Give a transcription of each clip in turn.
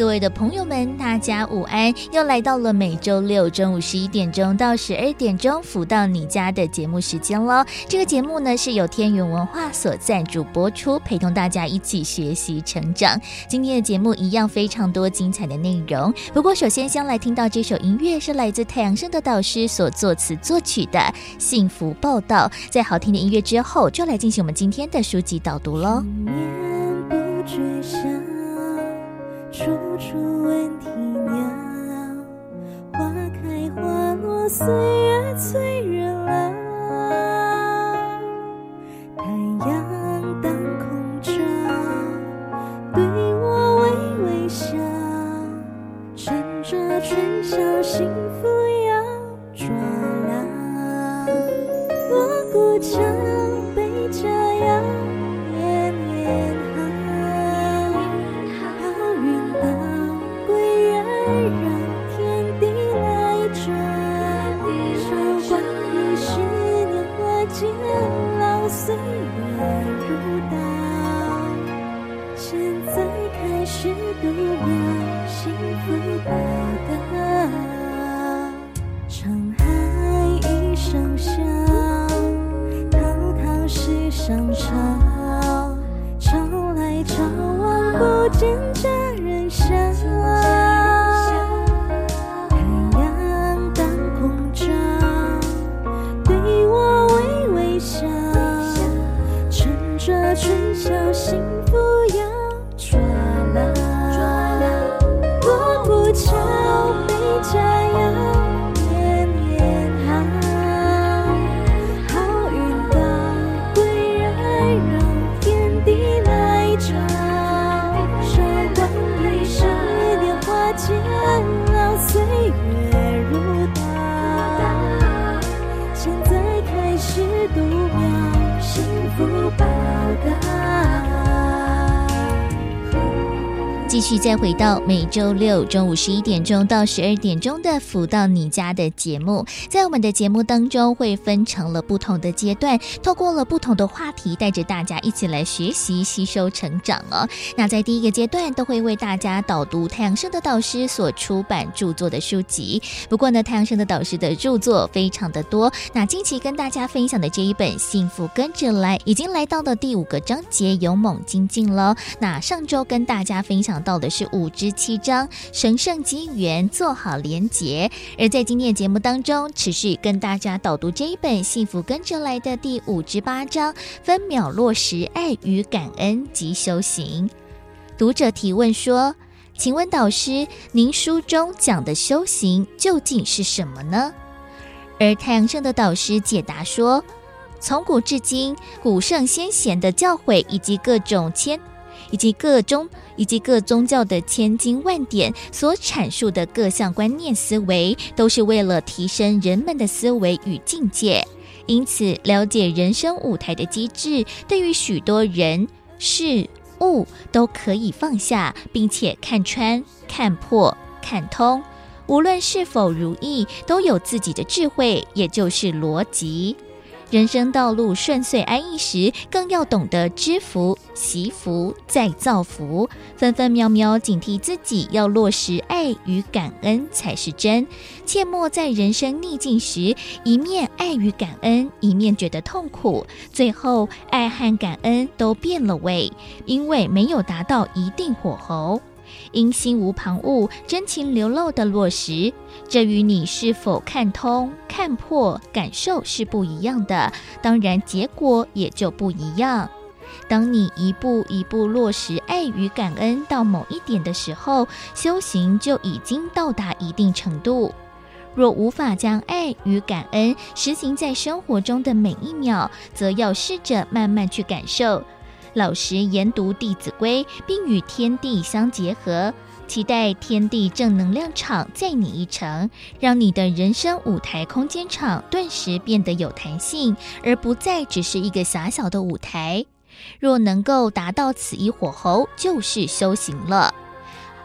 各位的朋友们，大家午安！又来到了每周六中午十一点钟到十二点钟，福到你家的节目时间喽。这个节目呢是由天元文化所赞助播出，陪同大家一起学习成长。今天的节目一样非常多精彩的内容。不过，首先先来听到这首音乐，是来自太阳升的导师所作词作曲的《幸福报道》。在好听的音乐之后，就来进行我们今天的书籍导读喽。不追想处处闻啼鸟，花开花落，岁月催人老。太阳当空照，对我微微笑，趁着春宵，幸福要抓牢。锣鼓敲，我的爱沧海一声笑滔滔世上潮潮来潮往不继续再回到每周六中午十一点钟到十二点钟的“福到你家”的节目，在我们的节目当中会分成了不同的阶段，透过了不同的话题，带着大家一起来学习、吸收、成长哦。那在第一个阶段，都会为大家导读太阳盛德导师所出版著作的书籍。不过呢，太阳盛德导师的著作非常的多。那近期跟大家分享的这一本《幸福跟着来》，已经来到了第五个章节“勇猛精进”了。那上周跟大家分享到。到的是五至七章神圣机缘，做好连结。而在今天的节目当中，持续跟大家导读这一本《幸福跟着来的》第五至八章，分秒落实爱与感恩及修行。读者提问说：“请问导师，您书中讲的修行究竟是什么呢？”而太阳圣的导师解答说：“从古至今，古圣先贤的教诲以及各种千。”以及各宗以及各宗教的千经万典所阐述的各项观念思维，都是为了提升人们的思维与境界。因此，了解人生舞台的机制，对于许多人事物都可以放下，并且看穿、看破、看通。无论是否如意，都有自己的智慧，也就是逻辑。人生道路顺遂安逸时，更要懂得知福、惜福、再造福，分分秒秒警惕自己，要落实爱与感恩才是真。切莫在人生逆境时，一面爱与感恩，一面觉得痛苦，最后爱和感恩都变了味，因为没有达到一定火候。因心无旁骛，真情流露的落实，这与你是否看通、看破、感受是不一样的，当然结果也就不一样。当你一步一步落实爱与感恩到某一点的时候，修行就已经到达一定程度。若无法将爱与感恩实行在生活中的每一秒，则要试着慢慢去感受。老实研读《弟子规》，并与天地相结合，期待天地正能量场载你一程，让你的人生舞台空间场顿时变得有弹性，而不再只是一个狭小的舞台。若能够达到此一火候，就是修行了。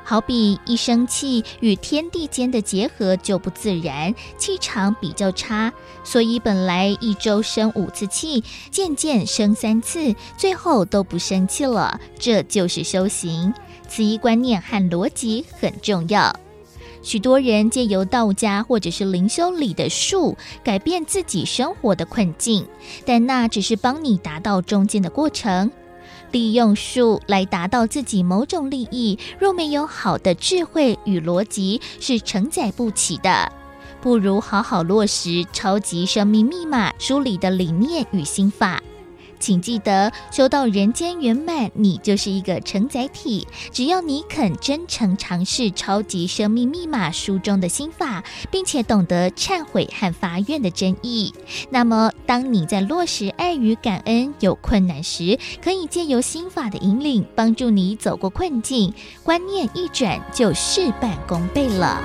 好比一生气与天地间的结合就不自然，气场比较差，所以本来一周生五次气，渐渐生三次，最后都不生气了。这就是修行，此一观念和逻辑很重要。许多人借由道家或者是灵修里的术改变自己生活的困境，但那只是帮你达到中间的过程。利用术来达到自己某种利益，若没有好的智慧与逻辑，是承载不起的。不如好好落实《超级生命密码》书里的理念与心法。请记得，修到人间圆满，你就是一个承载体。只要你肯真诚尝试《超级生命密码》书中的心法，并且懂得忏悔和发愿的真意，那么当你在落实爱与感恩有困难时，可以借由心法的引领，帮助你走过困境。观念一转，就事半功倍了。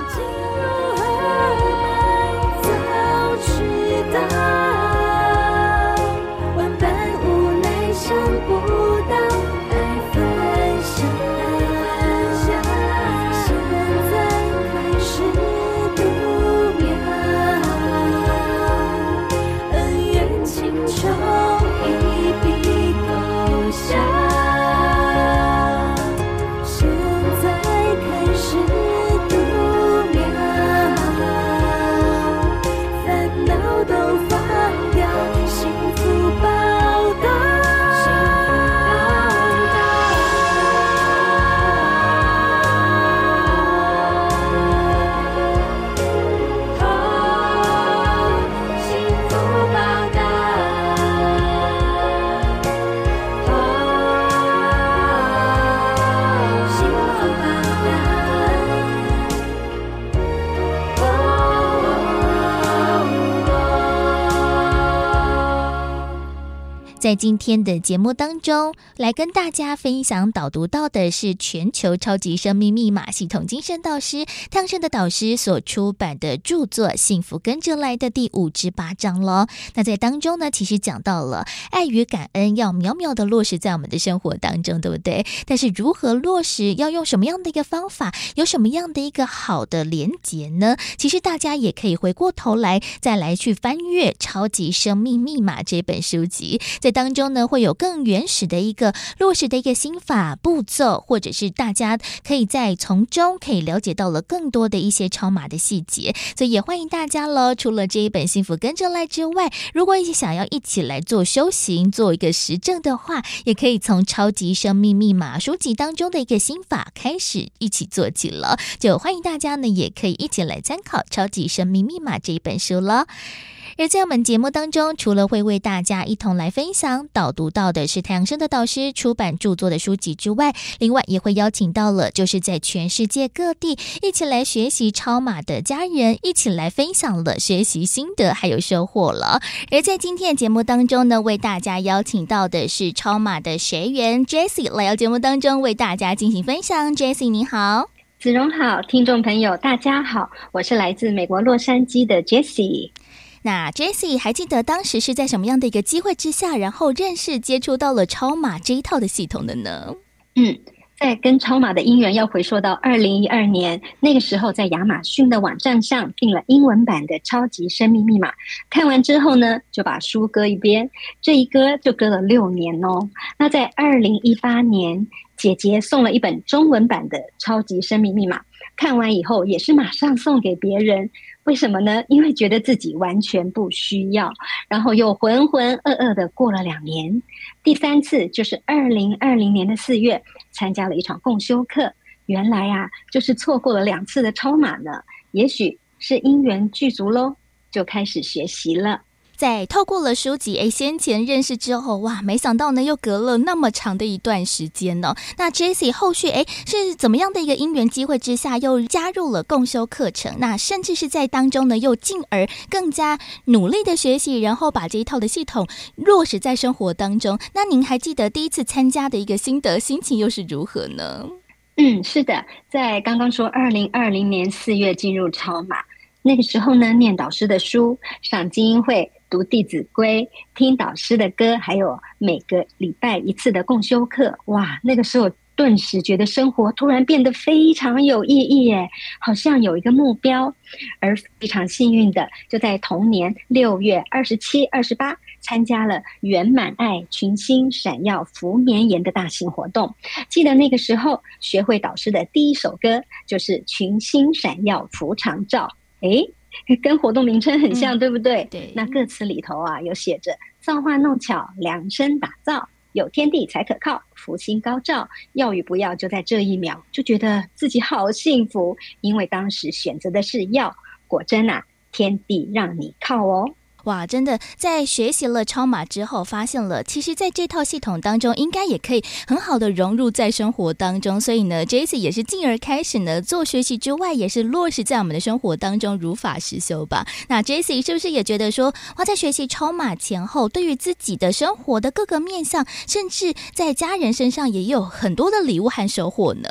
在今天的节目当中，来跟大家分享导读到的是全球超级生命密码系统精神导师太阳盛德导师所出版的著作《幸福跟着来的》第五至八章喽。那在当中呢，其实讲到了爱与感恩要秒秒的落实在我们的生活当中，对不对？但是如何落实，要用什么样的一个方法，有什么样的一个好的连结呢？其实大家也可以回过头来再来去翻阅《超级生命密码》这本书籍，在当中呢，会有更原始的一个落实的一个心法步骤，或者是大家可以在从中可以了解到了更多的一些超码的细节，所以也欢迎大家喽。除了这一本《幸福跟着来》之外，如果也想要一起来做修行、做一个实证的话，也可以从《超级生命密码》书籍当中的一个心法开始一起做起了。就欢迎大家呢，也可以一起来参考《超级生命密码》这一本书了。而在我们节目当中，除了会为大家一同来分享导读到的是太阳升的导师出版著作的书籍之外，另外也会邀请到了就是在全世界各地一起来学习超马的家人，一起来分享了学习心得还有收获了。而在今天的节目当中呢，为大家邀请到的是超马的学员 Jessie 来到节目当中为大家进行分享。Jessie 你好，子荣好，听众朋友大家好，我是来自美国洛杉矶的 Jessie。那 Jesse 还记得当时是在什么样的一个机会之下，然后认识接触到了超马这一套的系统的呢？嗯，在跟超马的姻缘要回溯到二零一二年，那个时候在亚马逊的网站上订了英文版的《超级生命密码》，看完之后呢，就把书搁一边，这一搁就搁了六年哦。那在二零一八年，姐姐送了一本中文版的《超级生命密码》，看完以后也是马上送给别人。为什么呢？因为觉得自己完全不需要，然后又浑浑噩噩的过了两年。第三次就是二零二零年的四月，参加了一场共修课。原来啊，就是错过了两次的超马呢。也许是因缘具足喽，就开始学习了。在透过了书籍，诶，先前认识之后，哇，没想到呢，又隔了那么长的一段时间呢。那 Jesse 后续，诶，是怎么样的一个因缘机会之下，又加入了共修课程？那甚至是在当中呢，又进而更加努力的学习，然后把这一套的系统落实在生活当中。那您还记得第一次参加的一个心得，心情又是如何呢？嗯，是的，在刚刚说二零二零年四月进入超马，那个时候呢，念导师的书，上精英会读《弟子规》，听导师的歌，还有每个礼拜一次的共修课，哇，那个时候。顿时觉得生活突然变得非常有意义耶，好像有一个目标，而非常幸运的就在同年六月二十七、二十八参加了圆满爱群星闪耀福绵延的大型活动。记得那个时候学会导师的第一首歌就是群星闪耀福长照，诶，跟活动名称很像，嗯、对不对？对。那歌词里头啊有写着造化弄巧，量身打造。有天地才可靠，福星高照，要与不要就在这一秒，就觉得自己好幸福，因为当时选择的是要，果真啊，天地让你靠哦。哇，真的在学习了超马之后，发现了其实在这套系统当中，应该也可以很好的融入在生活当中。所以呢，Jase 也是进而开始呢做学习之外，也是落实在我们的生活当中，如法实修吧。那 Jase 是不是也觉得说，哇，在学习超马前后，对于自己的生活的各个面向，甚至在家人身上，也有很多的礼物和收获呢？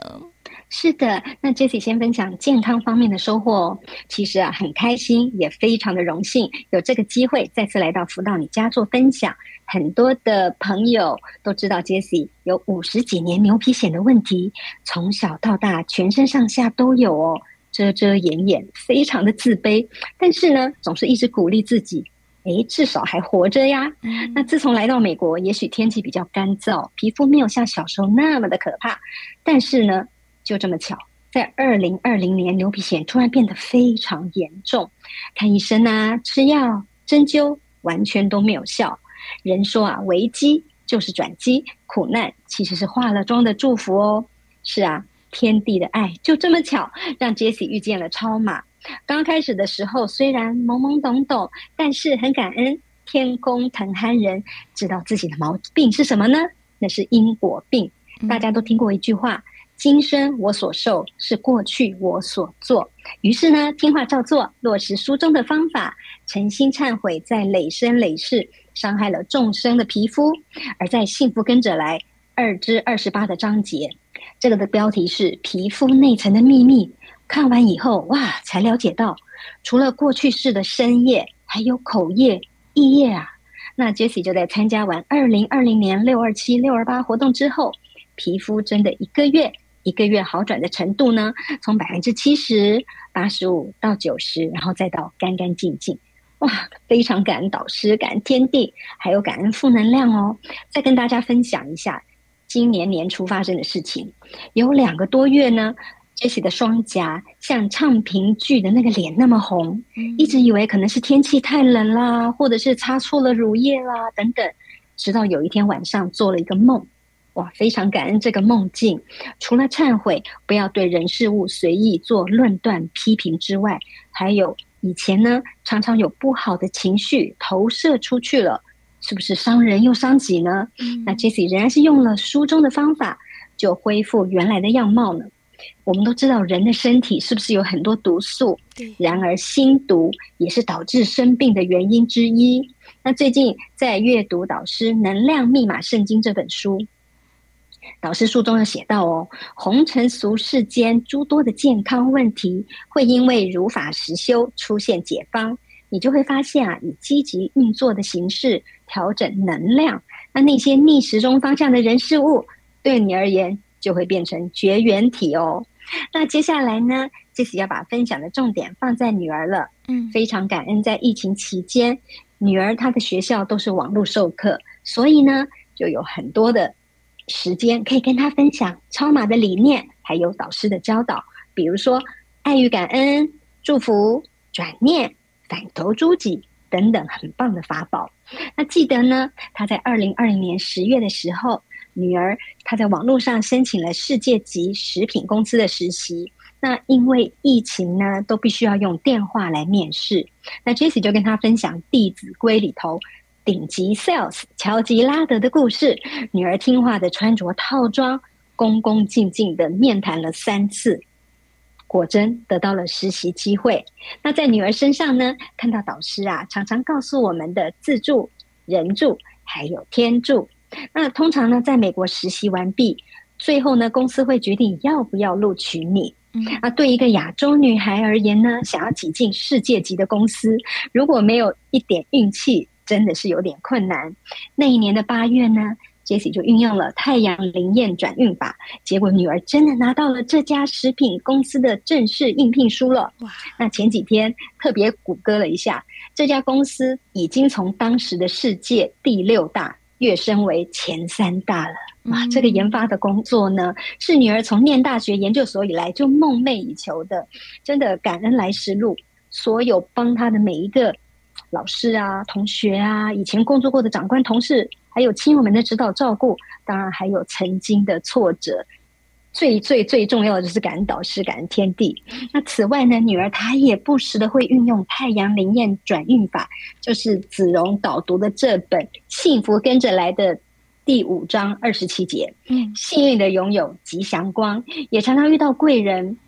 是的，那 Jessie 先分享健康方面的收获哦。其实啊，很开心，也非常的荣幸，有这个机会再次来到福到你家做分享。很多的朋友都知道 Jessie 有五十几年牛皮癣的问题，从小到大全身上下都有哦，遮遮掩掩，非常的自卑。但是呢，总是一直鼓励自己，诶，至少还活着呀。嗯。那自从来到美国，也许天气比较干燥，皮肤没有像小时候那么的可怕，但是呢。就这么巧，在二零二零年，牛皮癣突然变得非常严重，看医生啊，吃药、针灸，完全都没有效。人说啊，危机就是转机，苦难其实是化了妆的祝福哦。是啊，天地的爱就这么巧，让 Jessie 遇见了超马。刚开始的时候虽然懵懵懂懂，但是很感恩天公疼憨人，知道自己的毛病是什么呢？那是因果病。大家都听过一句话。今生我所受是过去我所做，于是呢，听话照做，落实书中的方法，诚心忏悔，在累生累世伤害了众生的皮肤。而在幸福跟着来二之二十八的章节，这个的标题是皮肤内层的秘密。看完以后，哇，才了解到，除了过去式的深业，还有口业、意业啊。那 Jesse 就在参加完二零二零年六二七六二八活动之后，皮肤真的一个月。一个月好转的程度呢，从百分之七十、八十五到九十，然后再到干干净净，哇！非常感恩导师，感恩天地，还有感恩负能量哦。再跟大家分享一下今年年初发生的事情。有两个多月呢，Jessie 的双颊像唱评剧的那个脸那么红，一直以为可能是天气太冷啦，或者是擦错了乳液啦等等，直到有一天晚上做了一个梦。哇，非常感恩这个梦境。除了忏悔，不要对人事物随意做论断批评之外，还有以前呢，常常有不好的情绪投射出去了，是不是伤人又伤己呢？嗯、那 Jessie 仍然是用了书中的方法，就恢复原来的样貌呢。我们都知道人的身体是不是有很多毒素？对。然而心毒也是导致生病的原因之一。那最近在阅读导师《能量密码圣经》这本书。导师书中有写到哦，红尘俗世间诸多的健康问题，会因为如法实修出现解方。你就会发现啊，以积极运作的形式调整能量，那那些逆时钟方向的人事物，对你而言就会变成绝缘体哦。那接下来呢，Jessie 要把分享的重点放在女儿了。嗯，非常感恩在疫情期间，女儿她的学校都是网络授课，所以呢，就有很多的。时间可以跟他分享超马的理念，还有导师的教导，比如说爱与感恩、祝福、转念、反投诸己等等很棒的法宝。那记得呢，他在二零二零年十月的时候，女儿她在网络上申请了世界级食品公司的实习。那因为疫情呢，都必须要用电话来面试。那 Jesse 就跟他分享《弟子规》里头。顶级 sales 乔吉拉德的故事，女儿听话的穿着套装，恭恭敬敬的面谈了三次，果真得到了实习机会。那在女儿身上呢，看到导师啊，常常告诉我们的自助、人助，还有天助。那通常呢，在美国实习完毕，最后呢，公司会决定要不要录取你。嗯，啊，对一个亚洲女孩而言呢，想要挤进世界级的公司，如果没有一点运气，真的是有点困难。那一年的八月呢，Jessie 就运用了太阳灵验转运法，结果女儿真的拿到了这家食品公司的正式应聘书了。哇！那前几天特别谷歌了一下，这家公司已经从当时的世界第六大跃升为前三大了。哇，这个研发的工作呢，是女儿从念大学研究所以来就梦寐以求的，真的感恩来时路，所有帮她的每一个老师啊、同学啊、以前工作过的长官、同事，还有亲友们的指导照顾，当然还有曾经的挫折，最最最重要的就是感恩导师、感恩天地。那此外呢，女儿她也不时的会运用太阳灵验转运法，就是子荣导读的这本《幸福跟着来的》。第五章二十七节，嗯，幸运的拥有吉祥光，也常常遇到贵人。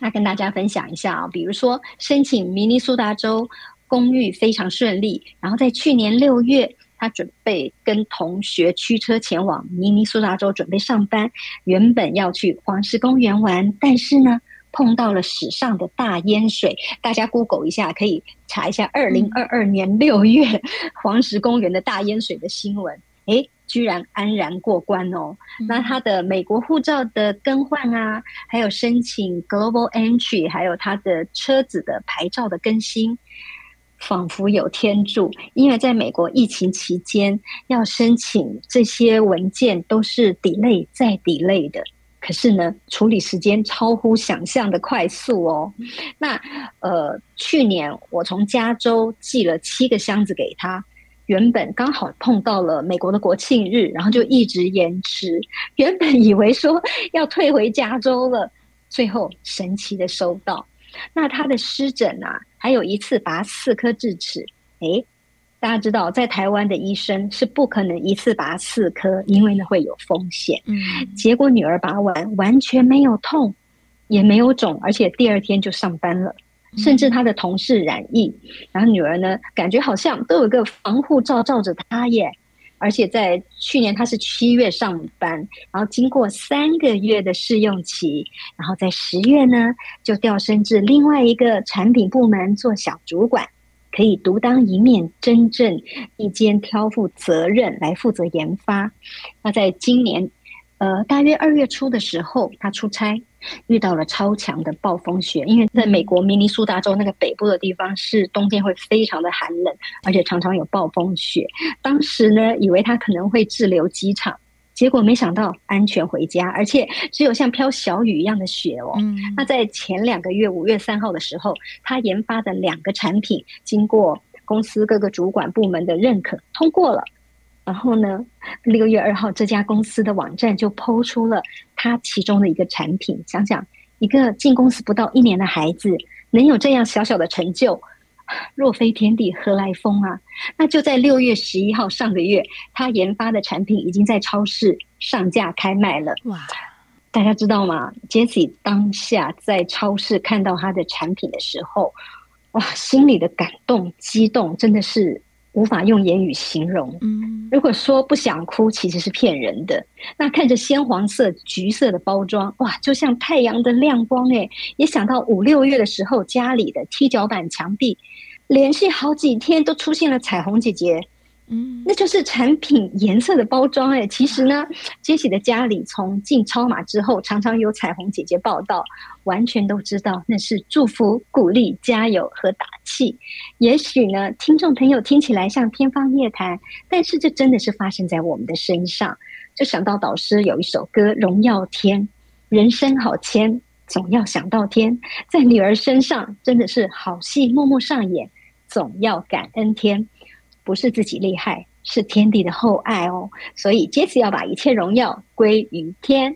那跟大家分享一下啊，比如说申请明尼苏达州公寓非常顺利，然后在去年六月，他准备跟同学驱车前往明尼苏达州准备上班，原本要去黄石公园玩，但是呢碰到了史上的大淹水。大家 Google 一下，可以查一下二零二二年六月 黄石公园的大淹水的新闻。诶。居然安然过关哦！那他的美国护照的更换啊，还有申请 Global Entry，还有他的车子的牌照的更新，仿佛有天助。因为在美国疫情期间，要申请这些文件都是 delay 再 delay 的。可是呢，处理时间超乎想象的快速哦。那呃，去年我从加州寄了七个箱子给他。原本刚好碰到了美国的国庆日，然后就一直延迟。原本以为说要退回加州了，最后神奇的收到。那他的湿疹啊，还有一次拔四颗智齿。诶，大家知道，在台湾的医生是不可能一次拔四颗，因为呢会有风险。嗯，结果女儿拔完完全没有痛，也没有肿，而且第二天就上班了。甚至他的同事染疫，然后女儿呢，感觉好像都有个防护罩罩着她耶。而且在去年他是七月上班，然后经过三个月的试用期，然后在十月呢就调升至另外一个产品部门做小主管，可以独当一面，真正一肩挑负责任来负责研发。那在今年，呃，大约二月初的时候，他出差。遇到了超强的暴风雪，因为在美国明尼苏达州那个北部的地方是冬天会非常的寒冷，而且常常有暴风雪。当时呢，以为他可能会滞留机场，结果没想到安全回家，而且只有像飘小雨一样的雪哦。嗯。那在前两个月五月三号的时候，他研发的两个产品经过公司各个主管部门的认可通过了。然后呢，六月二号，这家公司的网站就 PO 出了它其中的一个产品。想想，一个进公司不到一年的孩子，能有这样小小的成就，若非天地，何来风啊？那就在六月十一号，上个月，他研发的产品已经在超市上架开卖了。哇！大家知道吗？Jessie 当下在超市看到他的产品的时候，哇，心里的感动、激动，真的是。无法用言语形容。嗯，如果说不想哭，其实是骗人的。那看着鲜黄色、橘色的包装，哇，就像太阳的亮光诶。也想到五六月的时候，家里的踢脚板墙壁，连续好几天都出现了彩虹姐姐。嗯，那就是产品颜色的包装哎。其实呢，杰西的家里从进超码之后，常常有彩虹姐姐报道，完全都知道那是祝福、鼓励、加油和打气。也许呢，听众朋友听起来像天方夜谭，但是这真的是发生在我们的身上。就想到导师有一首歌《荣耀天》，人生好牵，总要想到天。在女儿身上，真的是好戏默默上演，总要感恩天。不是自己厉害，是天地的厚爱哦。所以杰斯要把一切荣耀归于天。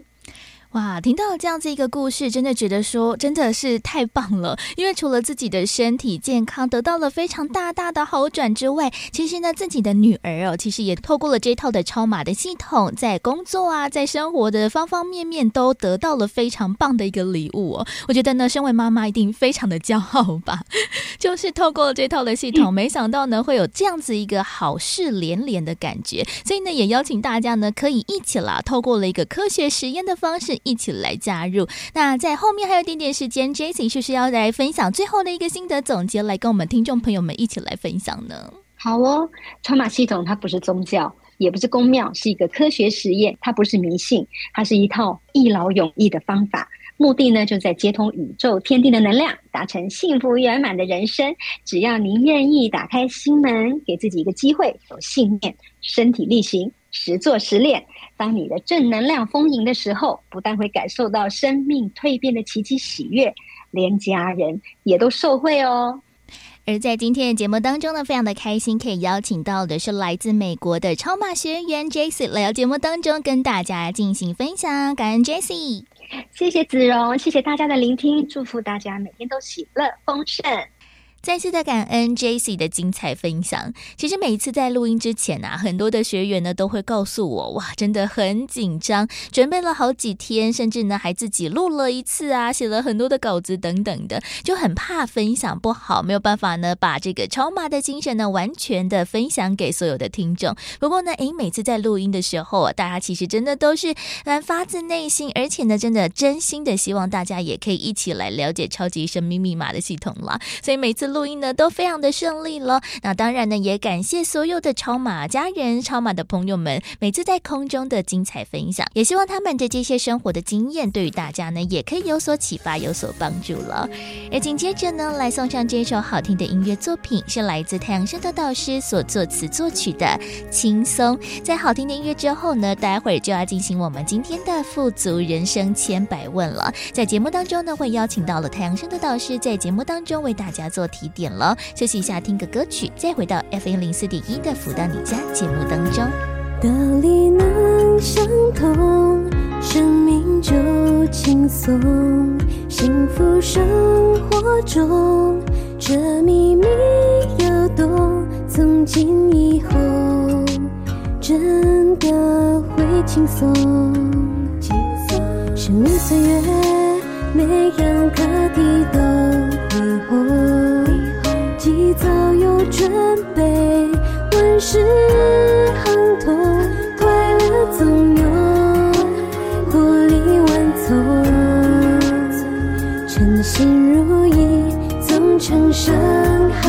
哇，听到这样子一个故事，真的觉得说真的是太棒了。因为除了自己的身体健康得到了非常大大的好转之外，其实呢，自己的女儿哦，其实也透过了这套的超码的系统，在工作啊，在生活的方方面面都得到了非常棒的一个礼物哦。我觉得呢，身为妈妈一定非常的骄傲吧。就是透过了这套的系统，没想到呢会有这样子一个好事连连的感觉。所以呢，也邀请大家呢可以一起啦，透过了一个科学实验的方式。一起来加入。那在后面还有一点点时间，Jessie 是不是要来分享最后的一个心得总结，来跟我们听众朋友们一起来分享呢？好哦，超码系统它不是宗教，也不是宫庙，是一个科学实验。它不是迷信，它是一套一劳永逸的方法。目的呢，就在接通宇宙天地的能量，达成幸福圆满的人生。只要您愿意打开心门，给自己一个机会，有信念，身体力行，实做实练。当你的正能量丰盈的时候，不但会感受到生命蜕变的奇迹喜悦，连家人也都受惠哦。而在今天的节目当中呢，非常的开心，可以邀请到的是来自美国的超马学员 Jessie 来到节目当中跟大家进行分享。感恩 Jessie，谢谢子荣，谢谢大家的聆听，祝福大家每天都喜乐丰盛。再次的感恩 J C 的精彩分享。其实每一次在录音之前啊，很多的学员呢都会告诉我，哇，真的很紧张，准备了好几天，甚至呢还自己录了一次啊，写了很多的稿子等等的，就很怕分享不好，没有办法呢把这个超码的精神呢完全的分享给所有的听众。不过呢，诶，每次在录音的时候啊，大家其实真的都是嗯发自内心，而且呢，真的真心的希望大家也可以一起来了解超级生命密码的系统啦。所以每次。录音呢都非常的顺利了，那当然呢也感谢所有的超马家人、超马的朋友们每次在空中的精彩分享，也希望他们的这些生活的经验对于大家呢也可以有所启发、有所帮助了。而紧接着呢来送上这首好听的音乐作品，是来自太阳升的导师所作词作曲的《轻松》。在好听的音乐之后呢，待会儿就要进行我们今天的富足人生千百问了。在节目当中呢会邀请到了太阳升的导师在节目当中为大家做题提。点了，休息一下，听个歌曲，再回到 FM 零四点一的福到你家节目当中。道理能相通，生命就轻松。幸福生活中，这秘密要懂，从今以后真的会轻松。轻松，生命岁月，每样课题都会红。及早有准备，万事亨通，快乐总有，活力万种，称心如意，总成生好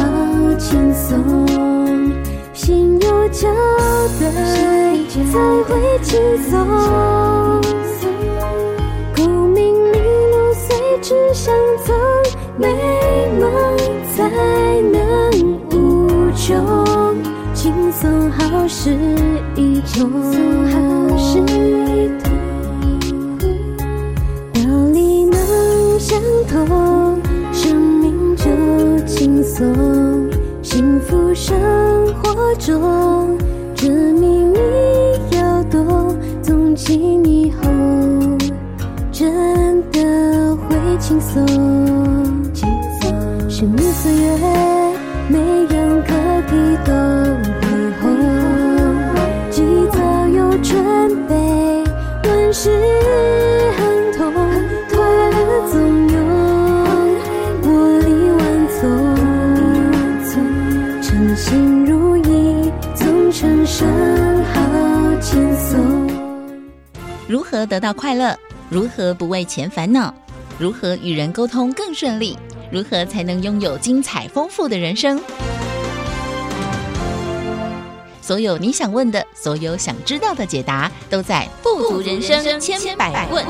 轻松，心有交代才会轻松，功名利禄随之相从，美梦。才能无穷，轻松好事一通，好事一通，道理能相通，生命就轻松，幸福生活中，这秘密要懂，从今以后真的会轻松。生命岁月，每样课题都会红。及早有准备，万事亨通，快乐总有，活力万种，称心如意，总成生好轻松。如何得到快乐？如何不为钱烦恼？如何与人沟通更顺利？如何才能拥有精彩丰富的人生？所有你想问的，所有想知道的解答，都在《富足人生千百问》。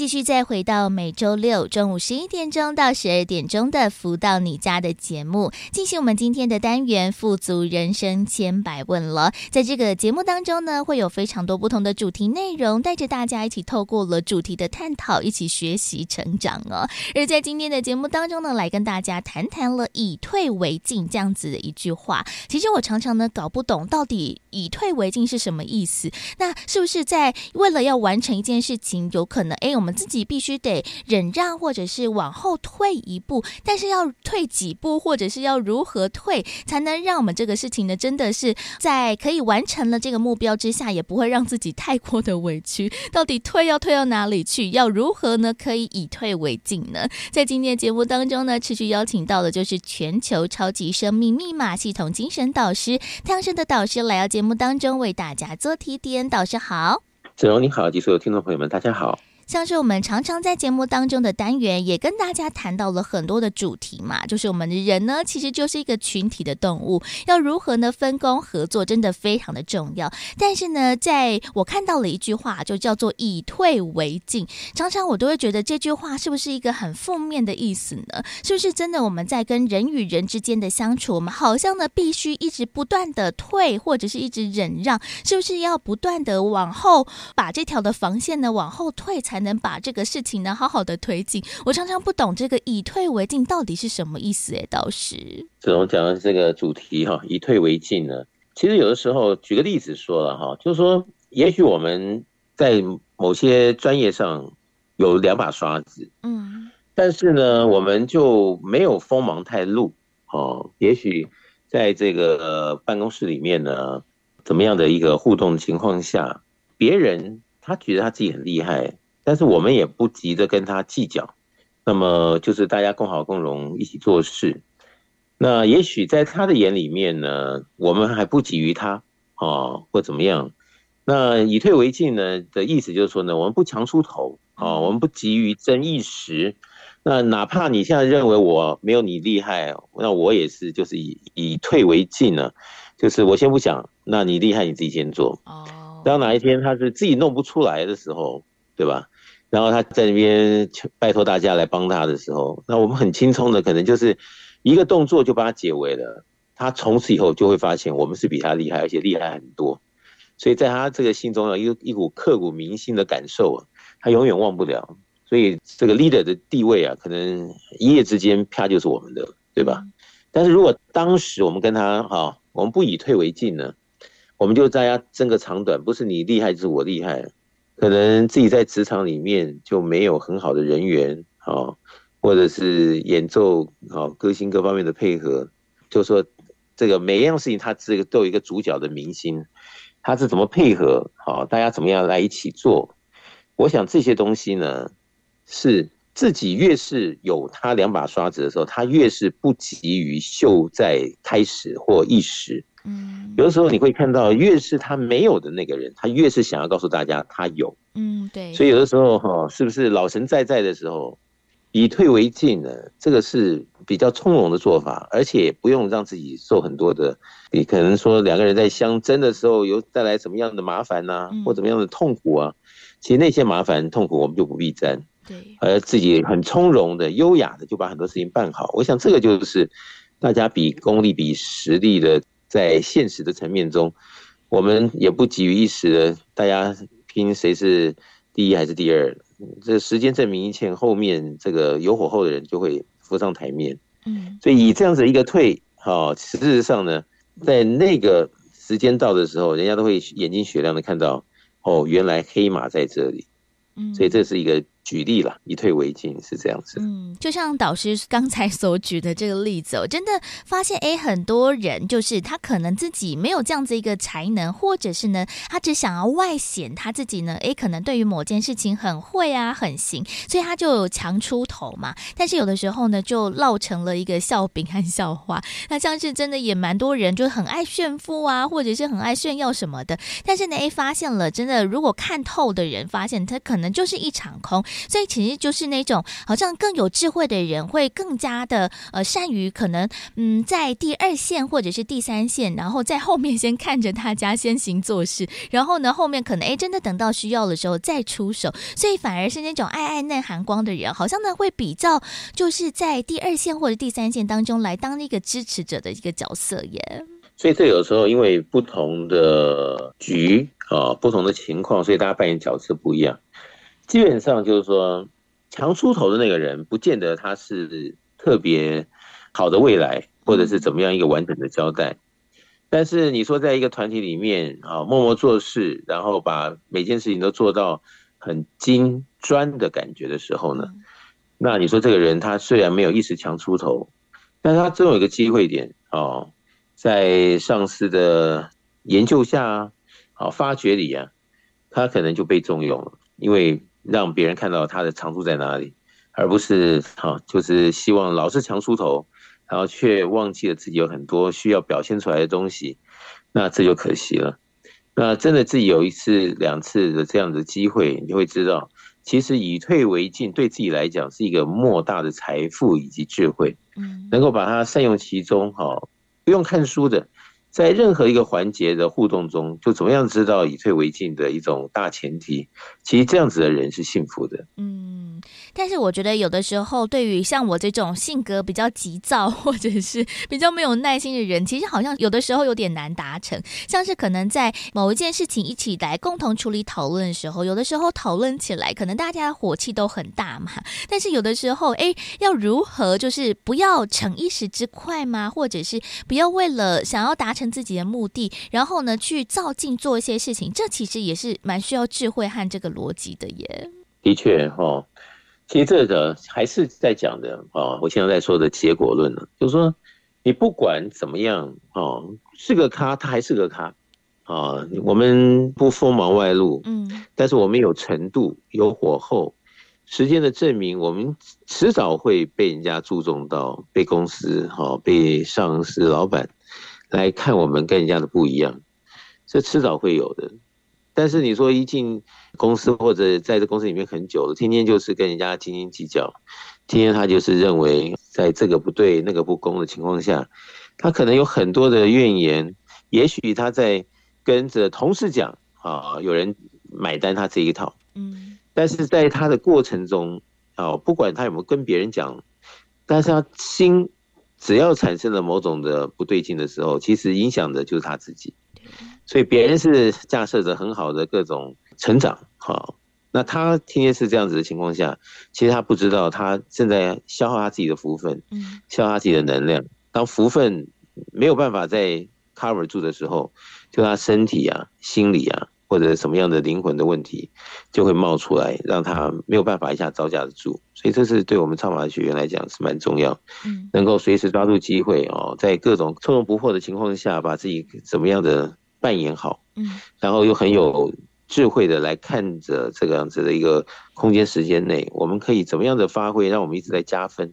继续再回到每周六中午十一点钟到十二点钟的“福到你家”的节目，进行我们今天的单元“富足人生千百问”了。在这个节目当中呢，会有非常多不同的主题内容，带着大家一起透过了主题的探讨，一起学习成长哦。而在今天的节目当中呢，来跟大家谈谈了“以退为进”这样子的一句话。其实我常常呢搞不懂，到底“以退为进”是什么意思？那是不是在为了要完成一件事情，有可能哎，我们自己必须得忍让，或者是往后退一步，但是要退几步，或者是要如何退，才能让我们这个事情呢，真的是在可以完成了这个目标之下，也不会让自己太过的委屈。到底退要退到哪里去？要如何呢？可以以退为进呢？在今天节目当中呢，持续邀请到的就是全球超级生命密码系统精神导师太阳盛德导师来到节目当中为大家做提点。导师好。子荣你好，及所有听众朋友们，大家好。像是我们常常在节目当中的单元，也跟大家谈到了很多的主题嘛，就是我们的人呢，其实就是一个群体的动物，要如何呢分工合作，真的非常的重要。但是呢，在我看到了一句话，就叫做以退为进，常常我都会觉得这句话是不是一个很负面的意思呢？是不是真的我们在跟人与人之间的相处，我们好像呢必须一直不断的退，或者是一直忍让，是不是要不断的往后把这条的防线呢往后退才？能把这个事情呢好好的推进，我常常不懂这个以退为进到底是什么意思？哎，倒是，子龙讲的这个主题哈，以退为进呢，其实有的时候举个例子说了哈，就是说，也许我们在某些专业上有两把刷子，嗯，但是呢，我们就没有锋芒太露哦。也许在这个办公室里面呢，怎么样的一个互动情况下，别人他觉得他自己很厉害。但是我们也不急着跟他计较，那么就是大家共好共荣，一起做事。那也许在他的眼里面呢，我们还不急于他啊，或怎么样？那以退为进呢的意思就是说呢，我们不强出头啊，我们不急于争一时。那哪怕你现在认为我没有你厉害，那我也是就是以以退为进呢，就是我先不想，那你厉害你自己先做。哦。当哪一天他是自己弄不出来的时候，对吧？然后他在那边拜托大家来帮他的时候，那我们很轻松的，可能就是一个动作就把他解围了。他从此以后就会发现我们是比他厉害，而且厉害很多。所以在他这个心中有一一股刻骨铭心的感受啊，他永远忘不了。所以这个 leader 的地位啊，可能一夜之间啪就是我们的，对吧？但是如果当时我们跟他哈，我们不以退为进呢，我们就大家争个长短，不是你厉害就是我厉害。可能自己在职场里面就没有很好的人缘啊，或者是演奏啊、歌星各方面的配合，就说这个每一样事情，他这个都有一个主角的明星，他是怎么配合？好，大家怎么样来一起做？我想这些东西呢，是自己越是有他两把刷子的时候，他越是不急于秀在开始或一时。嗯，有的时候你会看到，越是他没有的那个人，他越是想要告诉大家他有。嗯，对。所以有的时候哈，是不是老神在在的时候，以退为进呢？这个是比较从容的做法，而且不用让自己受很多的。你可能说两个人在相争的时候，有带来什么样的麻烦呐、啊，或怎么样的痛苦啊？其实那些麻烦痛苦我们就不必沾。对，而自己很从容的、优雅的就把很多事情办好。我想这个就是大家比功力、比实力的。在现实的层面中，我们也不急于一时的，大家拼谁是第一还是第二。这时间证明一切，后面这个有火候的人就会浮上台面。嗯，所以以这样子一个退，好，事实上呢，在那个时间到的时候，人家都会眼睛雪亮的看到，哦，原来黑马在这里。嗯，所以这是一个。举例了，以退为进是这样子。嗯，就像导师刚才所举的这个例子，我真的发现，哎，很多人就是他可能自己没有这样子一个才能，或者是呢，他只想要外显他自己呢，哎，可能对于某件事情很会啊，很行，所以他就有强出头嘛。但是有的时候呢，就落成了一个笑柄和笑话。那像是真的也蛮多人就很爱炫富啊，或者是很爱炫耀什么的。但是呢，哎，发现了真的，如果看透的人发现，他可能就是一场空。所以其实就是那种好像更有智慧的人会更加的呃善于可能嗯在第二线或者是第三线，然后在后面先看着大家先行做事，然后呢后面可能哎真的等到需要的时候再出手，所以反而是那种爱爱内涵光的人，好像呢会比较就是在第二线或者第三线当中来当一个支持者的一个角色耶。所以这有时候因为不同的局啊，不同的情况，所以大家扮演角色不一样。基本上就是说，强出头的那个人，不见得他是特别好的未来，或者是怎么样一个完整的交代。但是你说在一个团体里面啊，默默做事，然后把每件事情都做到很精专的感觉的时候呢，那你说这个人他虽然没有一时强出头，但是他总有一个机会点哦。在上司的研究下，啊发掘里啊，他可能就被重用了，因为让别人看到他的长处在哪里，而不是哈就是希望老是强出头，然后却忘记了自己有很多需要表现出来的东西，那这就可惜了。那真的自己有一次两次的这样的机会，你会知道，其实以退为进对自己来讲是一个莫大的财富以及智慧，嗯，能够把它善用其中，哈。不用看书的，在任何一个环节的互动中，就怎么样知道以退为进的一种大前提。其实这样子的人是幸福的。嗯，但是我觉得有的时候，对于像我这种性格比较急躁 或者是比较没有耐心的人，其实好像有的时候有点难达成。像是可能在某一件事情一起来共同处理讨论的时候，有的时候讨论起来，可能大家火气都很大嘛。但是有的时候，哎，要如何就是不要逞一时之快吗？或者是不要为了想要达成自己的目的，然后呢去躁进做一些事情？这其实也是蛮需要智慧和这个逻辑的耶。的确哈，其实这个还是在讲的啊，我现在在说的结果论呢，就是说你不管怎么样哦，是个咖，他还是个咖啊。我们不锋芒外露，嗯，但是我们有程度，有火候，时间的证明，我们迟早会被人家注重到，被公司哈，被上司、老板来看我们跟人家的不一样，这迟早会有的。但是你说一进公司或者在这公司里面很久了，天天就是跟人家斤斤计较，天天他就是认为在这个不对那个不公的情况下，他可能有很多的怨言。也许他在跟着同事讲啊，有人买单他这一套，嗯，但是在他的过程中啊，不管他有没有跟别人讲，但是他心只要产生了某种的不对劲的时候，其实影响的就是他自己。所以别人是架设着很好的各种成长，好，那他天天是这样子的情况下，其实他不知道他正在消耗他自己的福分，嗯，消耗他自己的能量。当福分没有办法再 cover 住的时候，就他身体啊、心理啊，或者什么样的灵魂的问题，就会冒出来，让他没有办法一下招架得住。所以这是对我们超马的学员来讲是蛮重要，嗯，能够随时抓住机会哦，在各种从容不迫的情况下，把自己怎么样的。扮演好，嗯，然后又很有智慧的来看着这个样子的一个空间时间内，我们可以怎么样的发挥，让我们一直在加分。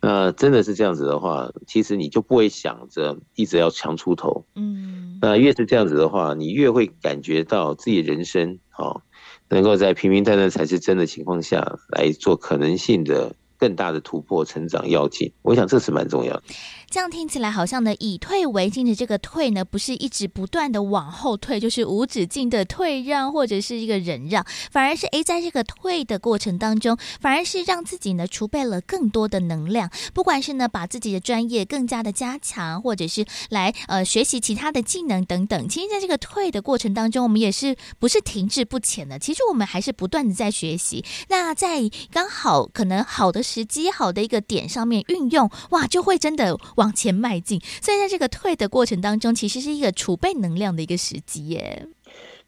那真的是这样子的话，其实你就不会想着一直要强出头，嗯，那越是这样子的话，你越会感觉到自己人生，哦，能够在平平淡淡才是真的情况下来做可能性的更大的突破、成长要紧。我想这是蛮重要的。这样听起来好像呢，以退为进的这个退呢，不是一直不断的往后退，就是无止境的退让或者是一个忍让，反而是诶，在这个退的过程当中，反而是让自己呢储备了更多的能量，不管是呢把自己的专业更加的加强，或者是来呃学习其他的技能等等。其实，在这个退的过程当中，我们也是不是停滞不前的，其实我们还是不断的在学习。那在刚好可能好的时机、好的一个点上面运用，哇，就会真的。往前迈进，所以在这个退的过程当中，其实是一个储备能量的一个时机耶。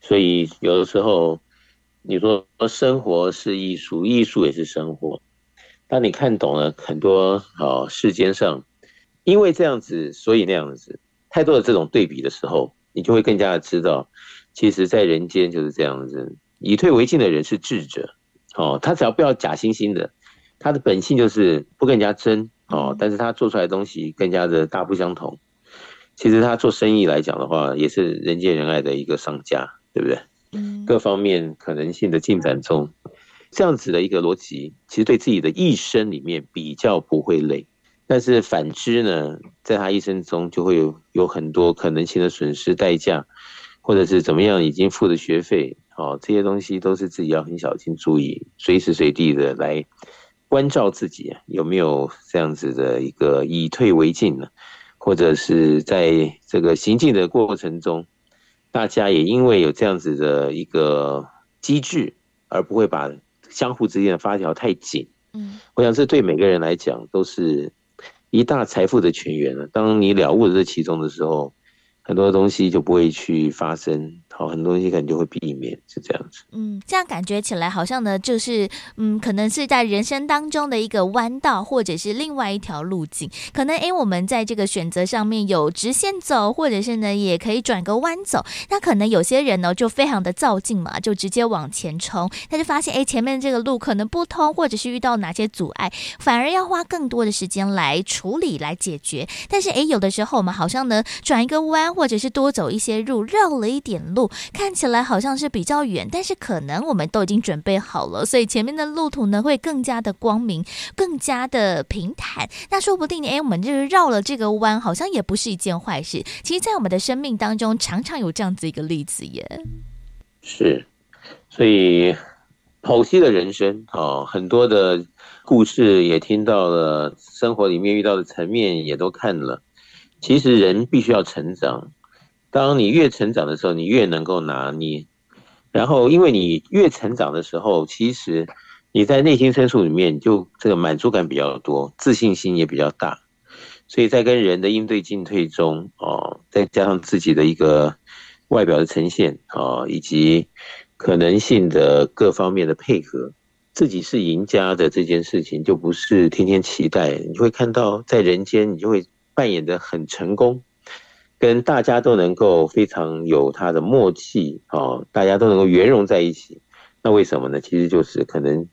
所以有的时候，你说生活是艺术，艺术也是生活。当你看懂了很多啊世间上，因为这样子，所以那样子，太多的这种对比的时候，你就会更加的知道，其实在人间就是这样子。以退为进的人是智者，哦，他只要不要假惺惺的，他的本性就是不跟人家争。哦，但是他做出来的东西更加的大不相同。其实他做生意来讲的话，也是人见人爱的一个商家，对不对？嗯。各方面可能性的进展中，这样子的一个逻辑，其实对自己的一生里面比较不会累。但是反之呢，在他一生中就会有有很多可能性的损失代价，或者是怎么样已经付的学费，哦，这些东西都是自己要很小心注意，随时随地的来关照自己有没有这样子的一个以退为进呢？或者是在这个行进的过程中，大家也因为有这样子的一个机制，而不会把相互之间的发条太紧。嗯，我想这对每个人来讲都是。一大财富的泉源了。当你了悟了这其中的时候，很多东西就不会去发生，好，很多东西可能就会避免，是这样子。嗯，这样感觉起来好像呢，就是嗯，可能是在人生当中的一个弯道，或者是另外一条路径。可能诶，我们在这个选择上面有直线走，或者是呢，也可以转个弯走。那可能有些人呢，就非常的躁进嘛，就直接往前冲，他就发现诶，前面这个路可能不通，或者是遇到哪些阻碍，反而要花更多的时间来处理、来解决。但是诶，有的时候我们好像呢，转一个弯。或者是多走一些路，绕了一点路，看起来好像是比较远，但是可能我们都已经准备好了，所以前面的路途呢会更加的光明，更加的平坦。那说不定，哎，我们就是绕了这个弯，好像也不是一件坏事。其实，在我们的生命当中，常常有这样子一个例子耶。是，所以剖析的人生啊、很多的故事也听到了，生活里面遇到的层面也都看了。其实人必须要成长，当你越成长的时候，你越能够拿捏。然后，因为你越成长的时候，其实你在内心深处里面就这个满足感比较多，自信心也比较大。所以在跟人的应对进退中，哦，再加上自己的一个外表的呈现，哦，以及可能性的各方面的配合，自己是赢家的这件事情，就不是天天期待。你会看到在人间，你就会。扮演的很成功，跟大家都能够非常有他的默契哦，大家都能够圆融在一起。那为什么呢？其实就是可能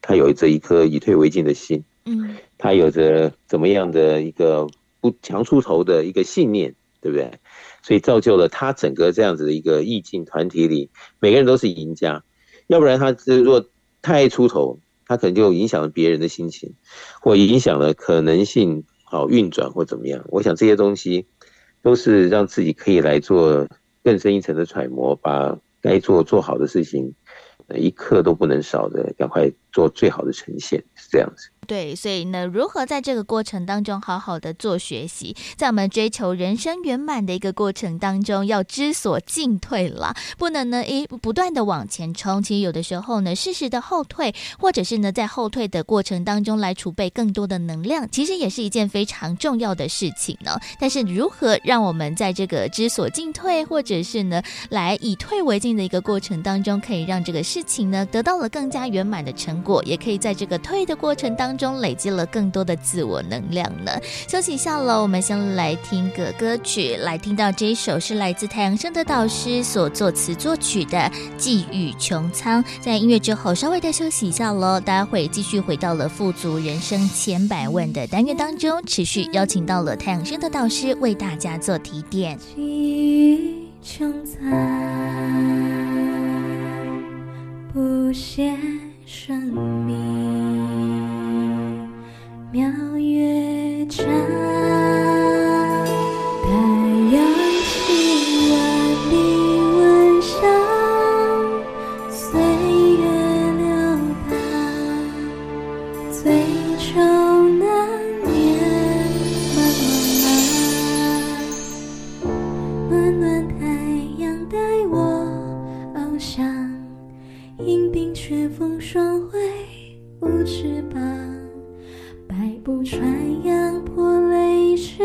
他有着一颗以退为进的心，嗯，他有着怎么样的一个不强出头的一个信念，对不对？所以造就了他整个这样子的一个意境团体里，每个人都是赢家。要不然他如果太出头，他可能就影响了别人的心情，或影响了可能性。好运转或怎么样？我想这些东西都是让自己可以来做更深一层的揣摩，把该做做好的事情，一刻都不能少的，赶快做最好的呈现，是这样子。对，所以呢，如何在这个过程当中好好的做学习，在我们追求人生圆满的一个过程当中，要知所进退了，不能呢，一不断的往前冲。其实有的时候呢，适时的后退，或者是呢，在后退的过程当中来储备更多的能量，其实也是一件非常重要的事情呢。但是如何让我们在这个知所进退，或者是呢，来以退为进的一个过程当中，可以让这个事情呢得到了更加圆满的成，也可以在这个退的过程当中。累积了更多的自我能量呢。休息一下喽，我们先来听个歌曲，来听到这一首是来自太阳升的导师所作词作曲的《寄予穹苍》。在音乐之后，稍微的休息一下喽，大家会继续回到了富足人生千百万的单元当中，持续邀请到了太阳升的导师为大家做提点。寄予穹苍，不谢生命。妙乐章。翅膀百步穿杨破泪水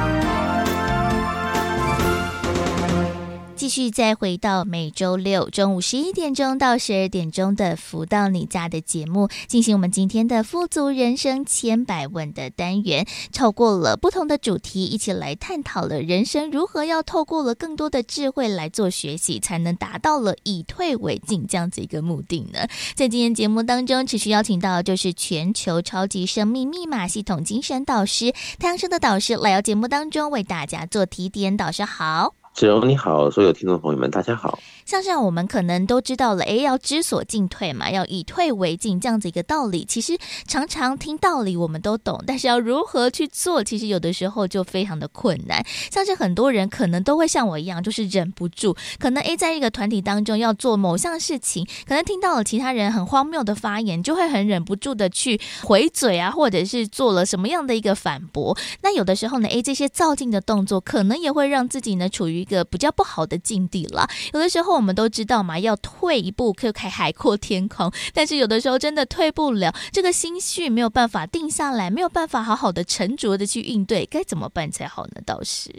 继续再回到每周六中午十一点钟到十二点钟的“福到你家”的节目，进行我们今天的“富足人生千百问”的单元，透过了不同的主题，一起来探讨了人生如何要透过了更多的智慧来做学习，才能达到了以退为进这样子一个目的呢？在今天节目当中，持续邀请到就是全球超级生命密码系统精神导师太阳生的导师来到节目当中为大家做提点。导师好。子荣你好，所有听众朋友们，大家好。像像我们可能都知道了，诶，要知所进退嘛，要以退为进这样子一个道理。其实常常听道理我们都懂，但是要如何去做，其实有的时候就非常的困难。像是很多人可能都会像我一样，就是忍不住，可能诶，在一个团体当中要做某项事情，可能听到了其他人很荒谬的发言，就会很忍不住的去回嘴啊，或者是做了什么样的一个反驳。那有的时候呢，诶，这些躁进的动作，可能也会让自己呢处于一个比较不好的境地了。有的时候。我们都知道嘛，要退一步可以海阔天空，但是有的时候真的退不了，这个心绪没有办法定下来，没有办法好好的沉着的去应对，该怎么办才好呢？倒是，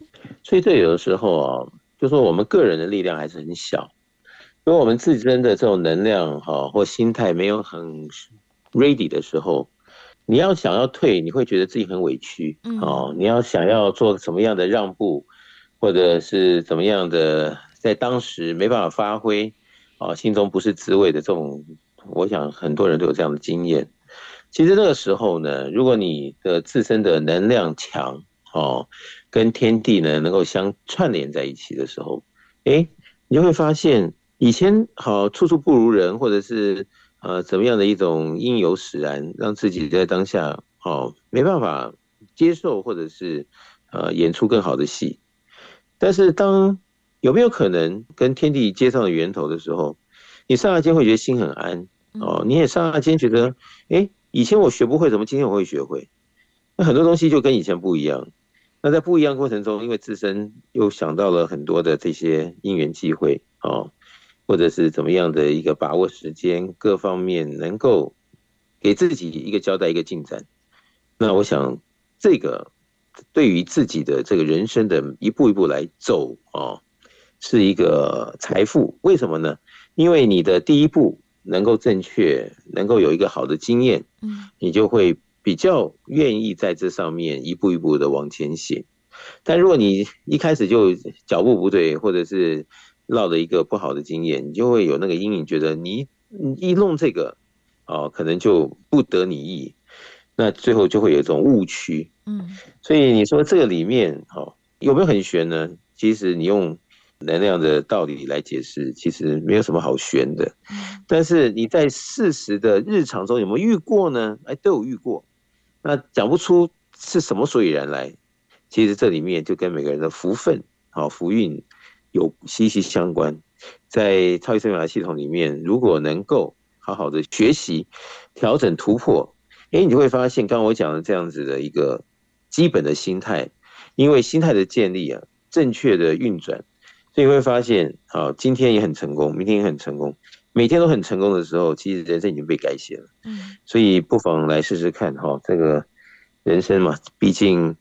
所以这有的时候啊，就说我们个人的力量还是很小，因为我们自身的这种能量哈或心态没有很 ready 的时候，你要想要退，你会觉得自己很委屈嗯哦、嗯。你要想要做什么样的让步，或者是怎么样的。在当时没办法发挥，啊，心中不是滋味的这种，我想很多人都有这样的经验。其实那个时候呢，如果你的自身的能量强，哦，跟天地呢能够相串联在一起的时候，诶，你就会发现以前好处处不如人，或者是呃怎么样的一种因由使然，让自己在当下哦没办法接受，或者是呃演出更好的戏。但是当有没有可能跟天地接上了源头的时候，你刹那间会觉得心很安哦？你也刹那间觉得，哎，以前我学不会，怎么今天我会学会？那很多东西就跟以前不一样。那在不一样过程中，因为自身又想到了很多的这些因缘机会哦，或者是怎么样的一个把握时间，各方面能够给自己一个交代，一个进展。那我想，这个对于自己的这个人生的一步一步来走啊。是一个财富，为什么呢？因为你的第一步能够正确，能够有一个好的经验，嗯，你就会比较愿意在这上面一步一步的往前行。但如果你一开始就脚步不对，或者是落了一个不好的经验，你就会有那个阴影，觉得你一弄这个，哦，可能就不得你意，那最后就会有一种误区，嗯。所以你说这个里面，哦，有没有很玄呢？其实你用。能量的道理来解释，其实没有什么好玄的。但是你在事实的日常中有没有遇过呢？哎，都有遇过。那讲不出是什么所以然来。其实这里面就跟每个人的福分、好福运有息息相关。在超级生命系统里面，如果能够好好的学习、调整、突破，哎，你就会发现，刚刚我讲的这样子的一个基本的心态，因为心态的建立啊，正确的运转。所以会发现，好，今天也很成功，明天也很成功，每天都很成功的时候，其实人生已经被改写了。嗯，所以不妨来试试看，哈，这个人生嘛，毕竟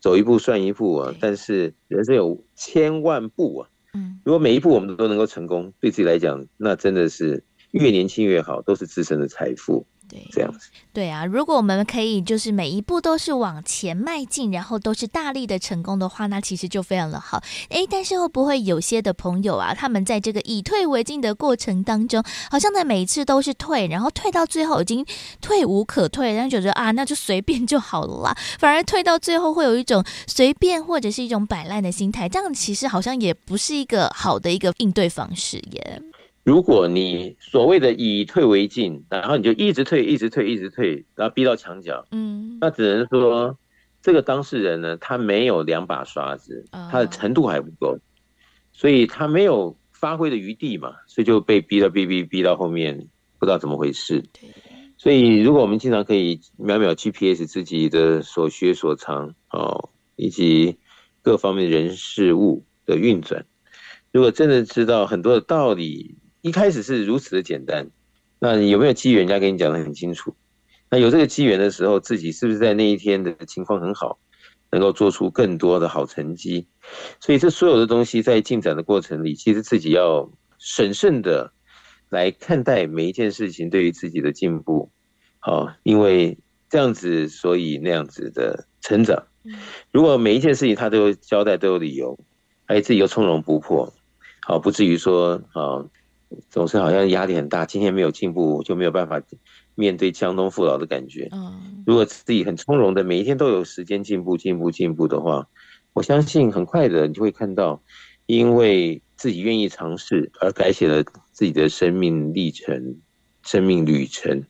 走一步算一步啊。但是人生有千万步啊，嗯，如果每一步我们都能够成功，对自己来讲，那真的是越年轻越好，都是自身的财富。对，这样子。对啊，如果我们可以就是每一步都是往前迈进，然后都是大力的成功的话，那其实就非常的好。哎，但是会不会有些的朋友啊，他们在这个以退为进的过程当中，好像在每一次都是退，然后退到最后已经退无可退，然后觉得啊，那就随便就好了啦。反而退到最后会有一种随便或者是一种摆烂的心态，这样其实好像也不是一个好的一个应对方式耶。如果你所谓的以退为进，然后你就一直退，一直退，一直退，然后逼到墙角，嗯，那只能说这个当事人呢，他没有两把刷子，他的程度还不够，所以他没有发挥的余地嘛，所以就被逼到逼逼逼到后面，不知道怎么回事。所以如果我们经常可以秒秒 GPS 自己的所学所长哦，以及各方面人事物的运转，如果真的知道很多的道理，一开始是如此的简单，那有没有机缘？人家跟你讲得很清楚。那有这个机缘的时候，自己是不是在那一天的情况很好，能够做出更多的好成绩？所以这所有的东西在进展的过程里，其实自己要审慎的来看待每一件事情，对于自己的进步，好，因为这样子，所以那样子的成长。如果每一件事情他都有交代，都有理由，而且自己又从容不迫，好，不至于说啊，总是好像压力很大，今天没有进步就没有办法。面对江东父老的感觉，如果自己很从容的每一天都有时间进步、进步、进步的话，我相信很快的你就会看到，因为自己愿意尝试而改写了自己的生命历程、生命旅程。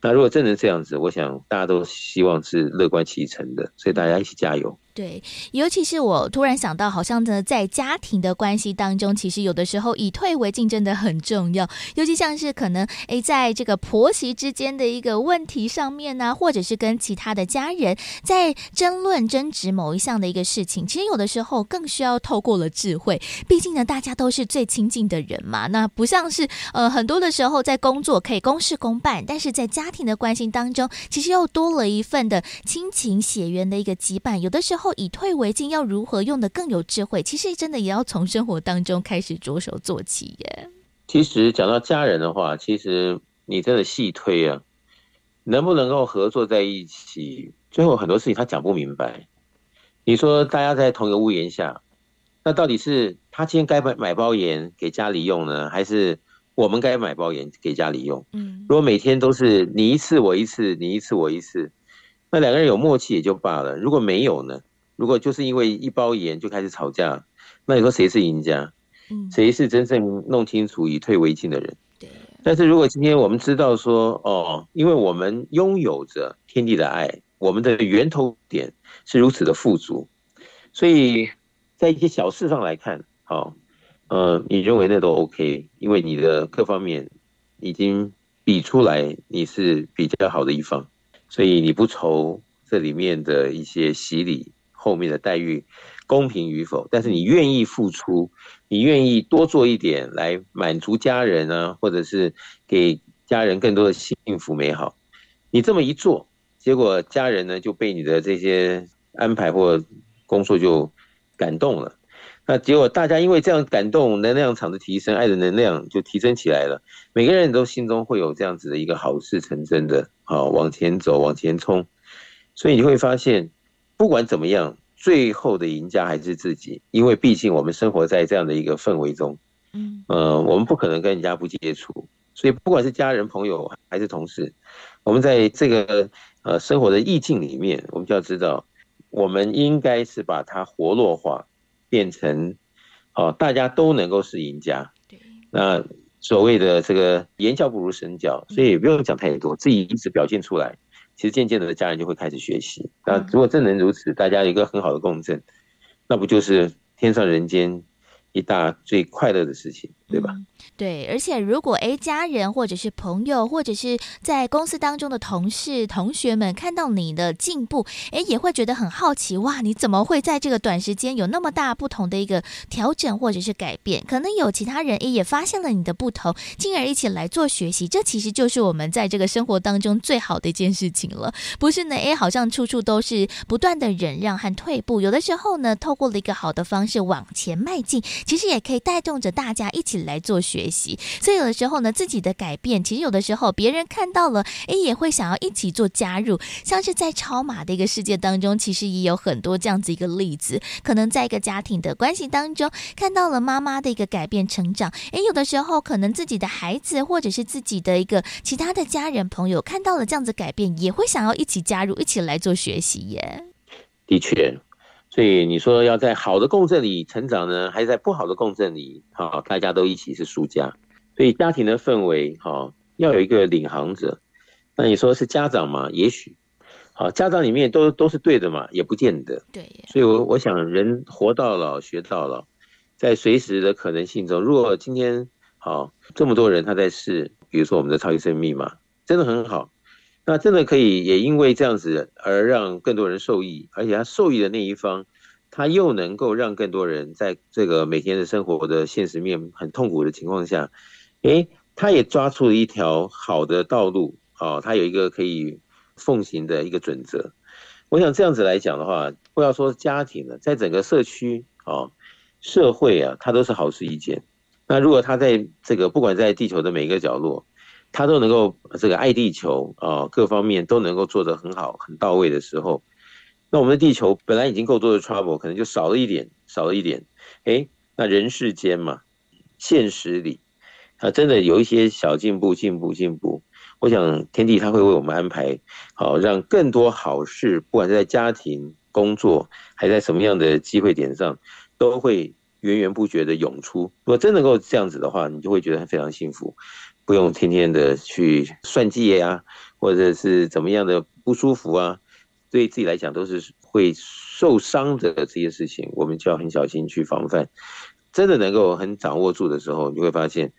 那如果真的这样子，我想大家都希望是乐观其成的，所以大家一起加油。对，尤其是我突然想到，好像呢，在家庭的关系当中，其实有的时候以退为进真的很重要。尤其像是可能诶，在这个婆媳之间的一个问题上面呢，或者是跟其他的家人在争论争执某一项的一个事情，其实有的时候更需要透过了智慧。毕竟呢，大家都是最亲近的人嘛，那不像是呃很多的时候在工作可以公事公办，但是在家庭的关系当中，其实又多了一份的亲情血缘的一个羁绊。有的时候。以退为进，要如何用的更有智慧？其实真的也要从生活当中开始着手做起耶。其实讲到家人的话，其实你真的细推啊，能不能够合作在一起？最后很多事情他讲不明白。你说大家在同一个屋檐下，那到底是他今天该买买包盐给家里用呢，还是我们该买包盐给家里用？嗯，如果每天都是你一次我一次，你一次我一次，那两个人有默契也就罢了。如果没有呢？如果就是因为一包盐就开始吵架，那你说谁是赢家？嗯，谁是真正弄清楚以退为进的人？对。但是如果今天我们知道说，哦，因为我们拥有着天地的爱，我们的源头点是如此的富足，所以在一些小事上来看，好，呃，你认为那都 OK，因为你的各方面已经比出来你是比较好的一方，所以你不愁这里面的一些洗礼。后面的待遇公平与否，但是你愿意付出，你愿意多做一点来满足家人啊，或者是给家人更多的幸福美好。你这么一做，结果家人呢就被你的这些安排或工作就感动了。那结果大家因为这样感动，能量场的提升，爱的能量就提升起来了。每个人都心中会有这样子的一个好事成真的，好往前走，往前冲。所以你会发现。不管怎么样，最后的赢家还是自己，因为毕竟我们生活在这样的一个氛围中，嗯，呃，我们不可能跟人家不接触，所以不管是家人、朋友还是同事，我们在这个呃生活的意境里面，我们就要知道，我们应该是把它活络化，变成，哦，大家都能够是赢家。对，那所谓的这个言教不如身教，所以也不用讲太多，自己一直表现出来。其实渐渐的，家人就会开始学习。那如果真能如此，大家有一个很好的共振，那不就是天上人间一大最快乐的事情，对吧？对，而且如果诶家人或者是朋友，或者是在公司当中的同事、同学们看到你的进步，诶也会觉得很好奇，哇，你怎么会在这个短时间有那么大不同的一个调整或者是改变？可能有其他人也发现了你的不同，进而一起来做学习。这其实就是我们在这个生活当中最好的一件事情了，不是呢？诶好像处处都是不断的忍让和退步，有的时候呢，透过了一个好的方式往前迈进，其实也可以带动着大家一起来做学习。所以有的时候呢，自己的改变，其实有的时候别人看到了，哎，也会想要一起做加入。像是在超马的一个世界当中，其实也有很多这样子一个例子。可能在一个家庭的关系当中，看到了妈妈的一个改变成长，哎，有的时候可能自己的孩子或者是自己的一个其他的家人朋友看到了这样子改变，也会想要一起加入，一起来做学习耶。的确。所以你说要在好的共振里成长呢，还是在不好的共振里？好，大家都一起是输家。所以家庭的氛围，好，要有一个领航者。那你说是家长嘛？也许，好，家长里面都都是对的嘛，也不见得。对。所以我我想，人活到老学到老，在随时的可能性中，如果今天好这么多人他在试，比如说我们的超级生命密码，真的很好。那真的可以也因为这样子而让更多人受益，而且他受益的那一方，他又能够让更多人在这个每天的生活的现实面很痛苦的情况下，诶，他也抓出了一条好的道路哦，他有一个可以奉行的一个准则。我想这样子来讲的话，不要说家庭了，在整个社区啊、社会啊，它都是好事一件。那如果他在这个不管在地球的每一个角落，他都能够这个爱地球啊，各方面都能够做得很好、很到位的时候，那我们的地球本来已经够多的 trouble，可能就少了一点，少了一点。诶，那人世间嘛，现实里啊，真的有一些小进步、进步、进步。我想天地他会为我们安排好，让更多好事，不管是在家庭、工作，还在什么样的机会点上，都会源源不绝的涌出。如果真能够这样子的话，你就会觉得非常幸福，不用天天的去算计呀，或者是怎么样的不舒服啊，对自己来讲都是会受伤的这些事情，我们就要很小心去防范。真的能够很掌握住的时候，你会发现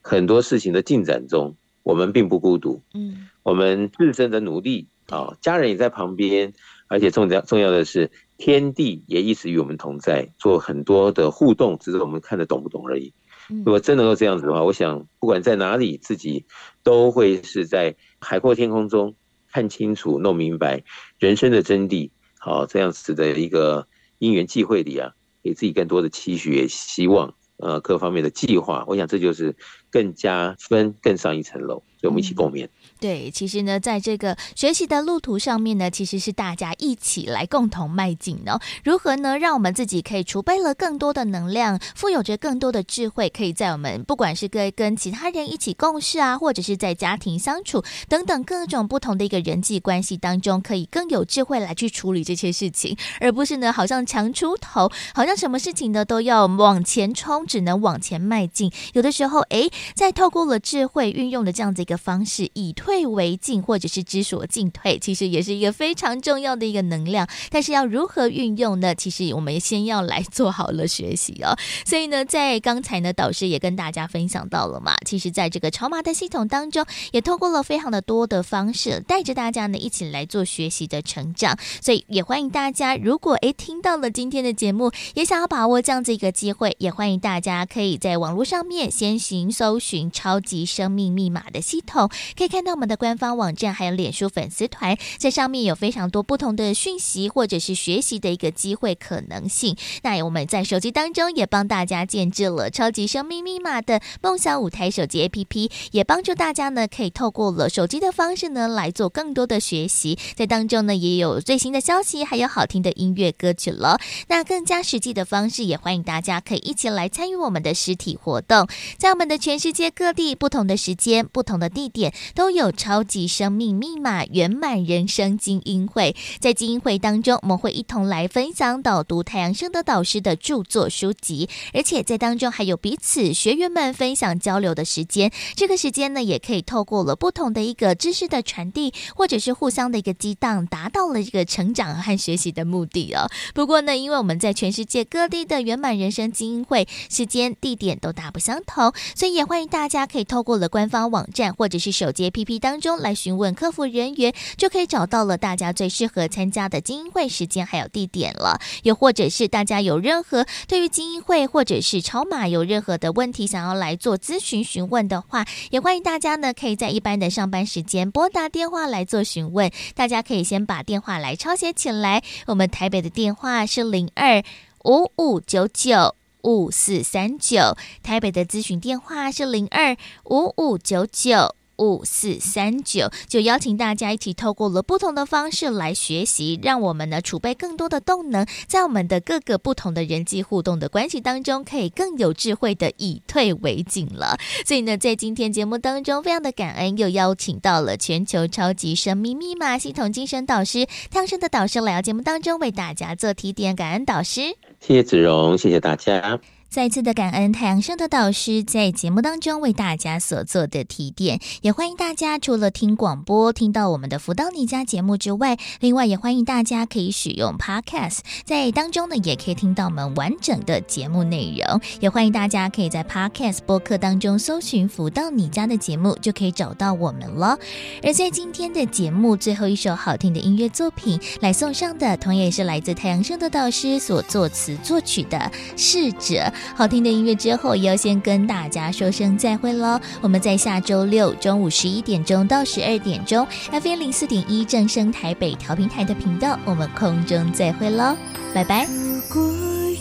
很多事情的进展中。我们并不孤独，嗯，我们自身的努力啊，家人也在旁边，而且重要重要的是，天地也一直与我们同在，做很多的互动，只是我们看得懂不懂而已。如果真能够这样子的话，我想不管在哪里，自己都会是在海阔天空中看清楚、弄明白人生的真谛。好，这样子的一个因缘际会里啊，给自己更多的期许也希望。呃，各方面的计划，我想这就是更加分更上一层楼。所以我们一起共勉。对，其实呢，在这个学习的路途上面呢，其实是大家一起来共同迈进的。如何呢，让我们自己可以储备了更多的能量，富有着更多的智慧，可以在我们不管是跟跟其他人一起共事啊，或者是在家庭相处等等各种不同的一个人际关系当中，可以更有智慧来去处理这些事情，而不是呢，好像强出头，好像什么事情呢都要往前冲，只能往前迈进。有的时候，诶，在透过了智慧运用的这样子一个方式，以退退为进，或者是知所进退，其实也是一个非常重要的一个能量。但是要如何运用呢？其实我们先要来做好了学习哦。所以呢，在刚才呢，导师也跟大家分享到了嘛。其实，在这个超码的系统当中，也透过了非常的多的方式，带着大家呢一起来做学习的成长。所以也欢迎大家，如果诶听到了今天的节目，也想要把握这样子一个机会，也欢迎大家可以在网络上面先行搜寻“超级生命密码”的。系统可以看到我们的官方网站，还有脸书粉丝团，在上面有非常多不同的讯息，或者是学习的一个机会可能性。那我们在手机当中也帮大家建置了超级生命密码的梦想舞台手机 APP，也帮助大家呢可以透过了手机的方式呢来做更多的学习。在当中呢也有最新的消息，还有好听的音乐歌曲了。那更加实际的方式，也欢迎大家可以一起来参与我们的实体活动，在我们的全世界各地不同的时间、不同的。地点都有超级生命密码圆满人生精英会，在精英会当中，我们会一同来分享导读太阳盛德导师的著作书籍，而且在当中还有彼此学员们分享交流的时间。这个时间呢，也可以透过了不同的一个知识的传递，或者是互相的一个激荡，达到了一个成长和学习的目的哦。不过呢，因为我们在全世界各地的圆满人生精英会时间地点都大不相同，所以也欢迎大家可以透过了官方网站。或者是手机 APP 当中来询问客服人员，就可以找到了大家最适合参加的精英会时间还有地点了。又或者是大家有任何对于精英会或者是超码有任何的问题想要来做咨询询问的话，也欢迎大家呢可以在一般的上班时间拨打电话来做询问。大家可以先把电话来抄写起来，我们台北的电话是零二五五九九。五四三九，台北的咨询电话是零二五五九九五四三九，就邀请大家一起透过了不同的方式来学习，让我们呢储备更多的动能，在我们的各个不同的人际互动的关系当中，可以更有智慧的以退为进了。所以呢，在今天节目当中，非常的感恩，又邀请到了全球超级生命密码系统精神导师汤生的导师来到节目当中为大家做提点，感恩导师。谢谢子荣，谢谢大家。再次的感恩太阳盛德导师在节目当中为大家所做的提点，也欢迎大家除了听广播听到我们的福到你家节目之外，另外也欢迎大家可以使用 Podcast，在当中呢也可以听到我们完整的节目内容，也欢迎大家可以在 Podcast 播客当中搜寻福到你家的节目，就可以找到我们了。而在今天的节目最后一首好听的音乐作品来送上的，同样也是来自太阳盛德导师所作词作曲的《逝者》。好听的音乐之后，也要先跟大家说声再会喽。我们在下周六中午十一点钟到十二点钟，FM 零四点一正声台北调频台的频道，我们空中再会喽，拜拜。如果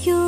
有